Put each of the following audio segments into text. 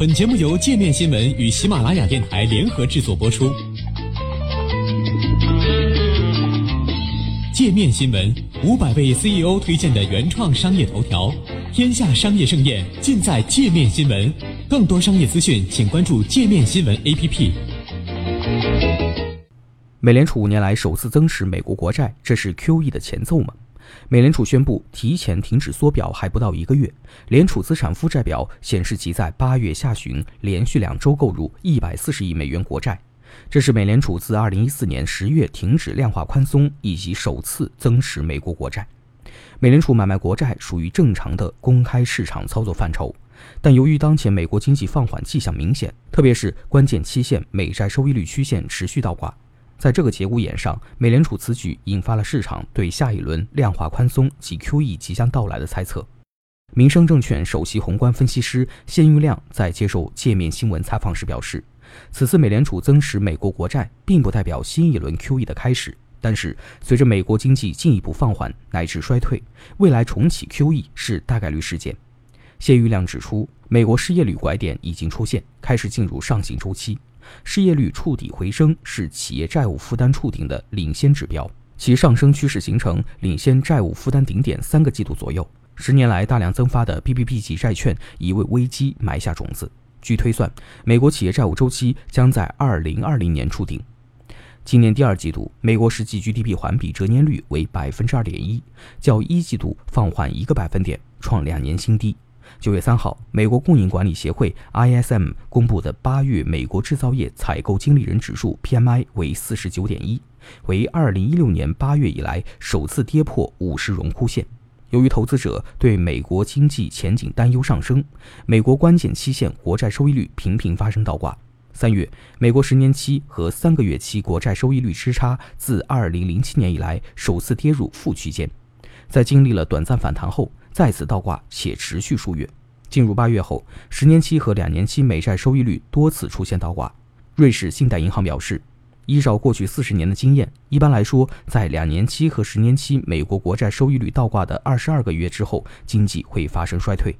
本节目由界面新闻与喜马拉雅电台联合制作播出。界面新闻五百位 CEO 推荐的原创商业头条，天下商业盛宴尽在界面新闻。更多商业资讯，请关注界面新闻 APP。美联储五年来首次增持美国国债，这是 QE 的前奏吗？美联储宣布提前停止缩表还不到一个月，联储资产负债表显示其在八月下旬连续两周购入一百四十亿美元国债，这是美联储自二零一四年十月停止量化宽松以及首次增持美国国债。美联储买卖国债属于正常的公开市场操作范畴，但由于当前美国经济放缓迹象明显，特别是关键期限美债收益率曲线持续倒挂。在这个节骨眼上，美联储此举引发了市场对下一轮量化宽松及 QE 即将到来的猜测。民生证券首席宏观分析师谢玉亮在接受界面新闻采访时表示，此次美联储增持美国国债，并不代表新一轮 QE 的开始。但是，随着美国经济进一步放缓乃至衰退，未来重启 QE 是大概率事件。谢玉亮指出，美国失业率拐点已经出现，开始进入上行周期。失业率触底回升是企业债务负担触顶的领先指标，其上升趋势形成领先债务负担顶点三个季度左右。十年来大量增发的 BBB 级债券已为危机埋下种子。据推算，美国企业债务周期将在二零二零年触顶。今年第二季度，美国实际 GDP 环比折年率为百分之二点一，较一季度放缓一个百分点，创两年新低。九月三号，美国供应管理协会 ISM 公布的八月美国制造业采购经理人指数 PMI 为四十九点一，为二零一六年八月以来首次跌破五十荣枯线。由于投资者对美国经济前景担忧上升，美国关键期限国债收益率频频发生倒挂。三月，美国十年期和三个月期国债收益率之差自二零零七年以来首次跌入负区间，在经历了短暂反弹后。再次倒挂且持续数月，进入八月后，十年期和两年期美债收益率多次出现倒挂。瑞士信贷银行表示，依照过去四十年的经验，一般来说，在两年期和十年期美国国债收益率倒挂的二十二个月之后，经济会发生衰退。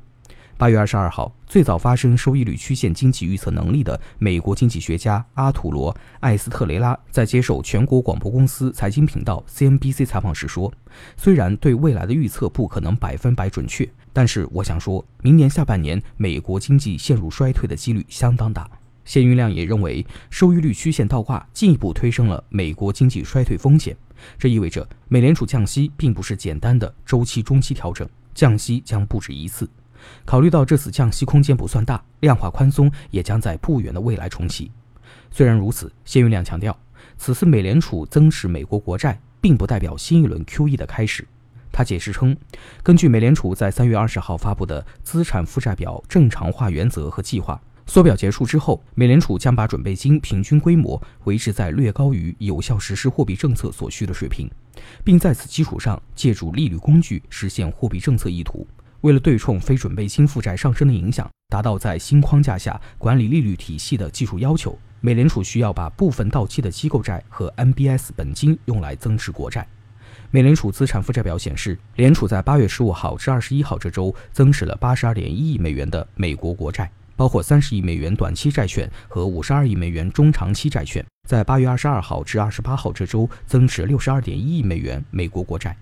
八月二十二号，最早发生收益率曲线经济预测能力的美国经济学家阿图罗·艾斯特雷拉在接受全国广播公司财经频道 CNBC 采访时说：“虽然对未来的预测不可能百分百准确，但是我想说明年下半年美国经济陷入衰退的几率相当大。”谢云亮也认为，收益率曲线倒挂进一步推升了美国经济衰退风险。这意味着美联储降息并不是简单的周期中期调整，降息将不止一次。考虑到这次降息空间不算大，量化宽松也将在不远的未来重启。虽然如此，谢云亮强调，此次美联储增持美国国债，并不代表新一轮 QE 的开始。他解释称，根据美联储在三月二十号发布的资产负债表正常化原则和计划，缩表结束之后，美联储将把准备金平均规模维持在略高于有效实施货币政策所需的水平，并在此基础上借助利率工具实现货币政策意图。为了对冲非准备金负债上升的影响，达到在新框架下管理利率体系的技术要求，美联储需要把部分到期的机构债和 MBS 本金用来增持国债。美联储资产负债表显示，联储在八月十五号至二十一号这周增持了八十二点一亿美元的美国国债，包括三十亿美元短期债券和五十二亿美元中长期债券。在八月二十二号至二十八号这周增持六十二点一亿美元美国国债。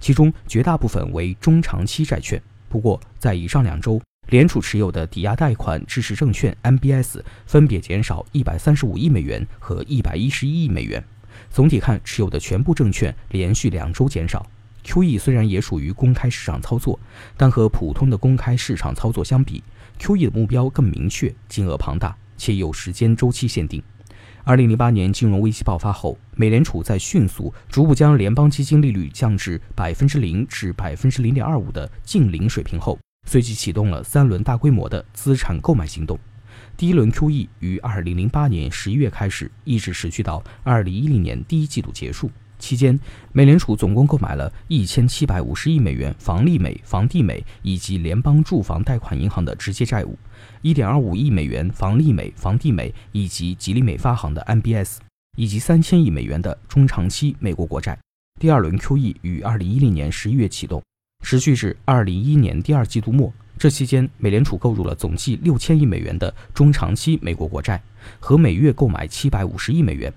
其中绝大部分为中长期债券。不过，在以上两周，联储持有的抵押贷款支持证券 （MBS） 分别减少一百三十五亿美元和一百一十一亿美元。总体看，持有的全部证券连续两周减少。QE 虽然也属于公开市场操作，但和普通的公开市场操作相比，QE 的目标更明确、金额庞大，且有时间周期限定。二零零八年金融危机爆发后，美联储在迅速逐步将联邦基金利率降至百分之零至百分之零点二五的近零水平后，随即启动了三轮大规模的资产购买行动。第一轮 QE 于二零零八年十一月开始，一直持续到二零一零年第一季度结束。期间，美联储总共购买了一千七百五十亿美元房利美、房地美以及联邦住房贷款银行的直接债务，一点二五亿美元房利美、房地美以及吉利美发行的 MBS，以及三千亿美元的中长期美国国债。第二轮 QE 于二零一零年十一月启动，持续至二零一一年第二季度末。这期间，美联储购入了总计六千亿美元的中长期美国国债，和每月购买七百五十亿美元。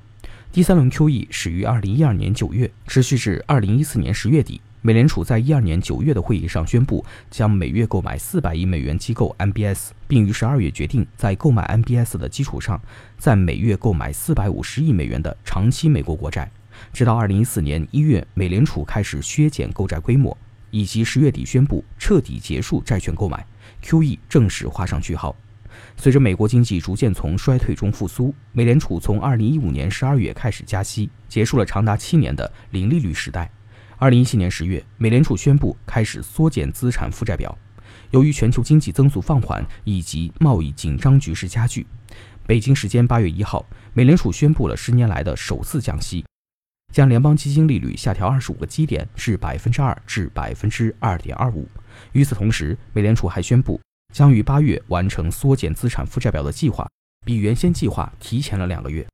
第三轮 QE 始于二零一二年九月，持续至二零一四年十月底。美联储在一二年九月的会议上宣布，将每月购买四百亿美元机构 MBS，并于十二月决定在购买 MBS 的基础上，在每月购买四百五十亿美元的长期美国国债。直到二零一四年一月，美联储开始削减购债规模。以及十月底宣布彻底结束债券购买，QE 正式画上句号。随着美国经济逐渐从衰退中复苏，美联储从二零一五年十二月开始加息，结束了长达七年的零利率时代。二零一七年十月，美联储宣布开始缩减资产负债表。由于全球经济增速放缓以及贸易紧张局势加剧，北京时间八月一号，美联储宣布了十年来的首次降息。将联邦基金利率下调二十五个基点至百分之二至百分之二点二五。与此同时，美联储还宣布将于八月完成缩减资产负债表的计划，比原先计划提前了两个月。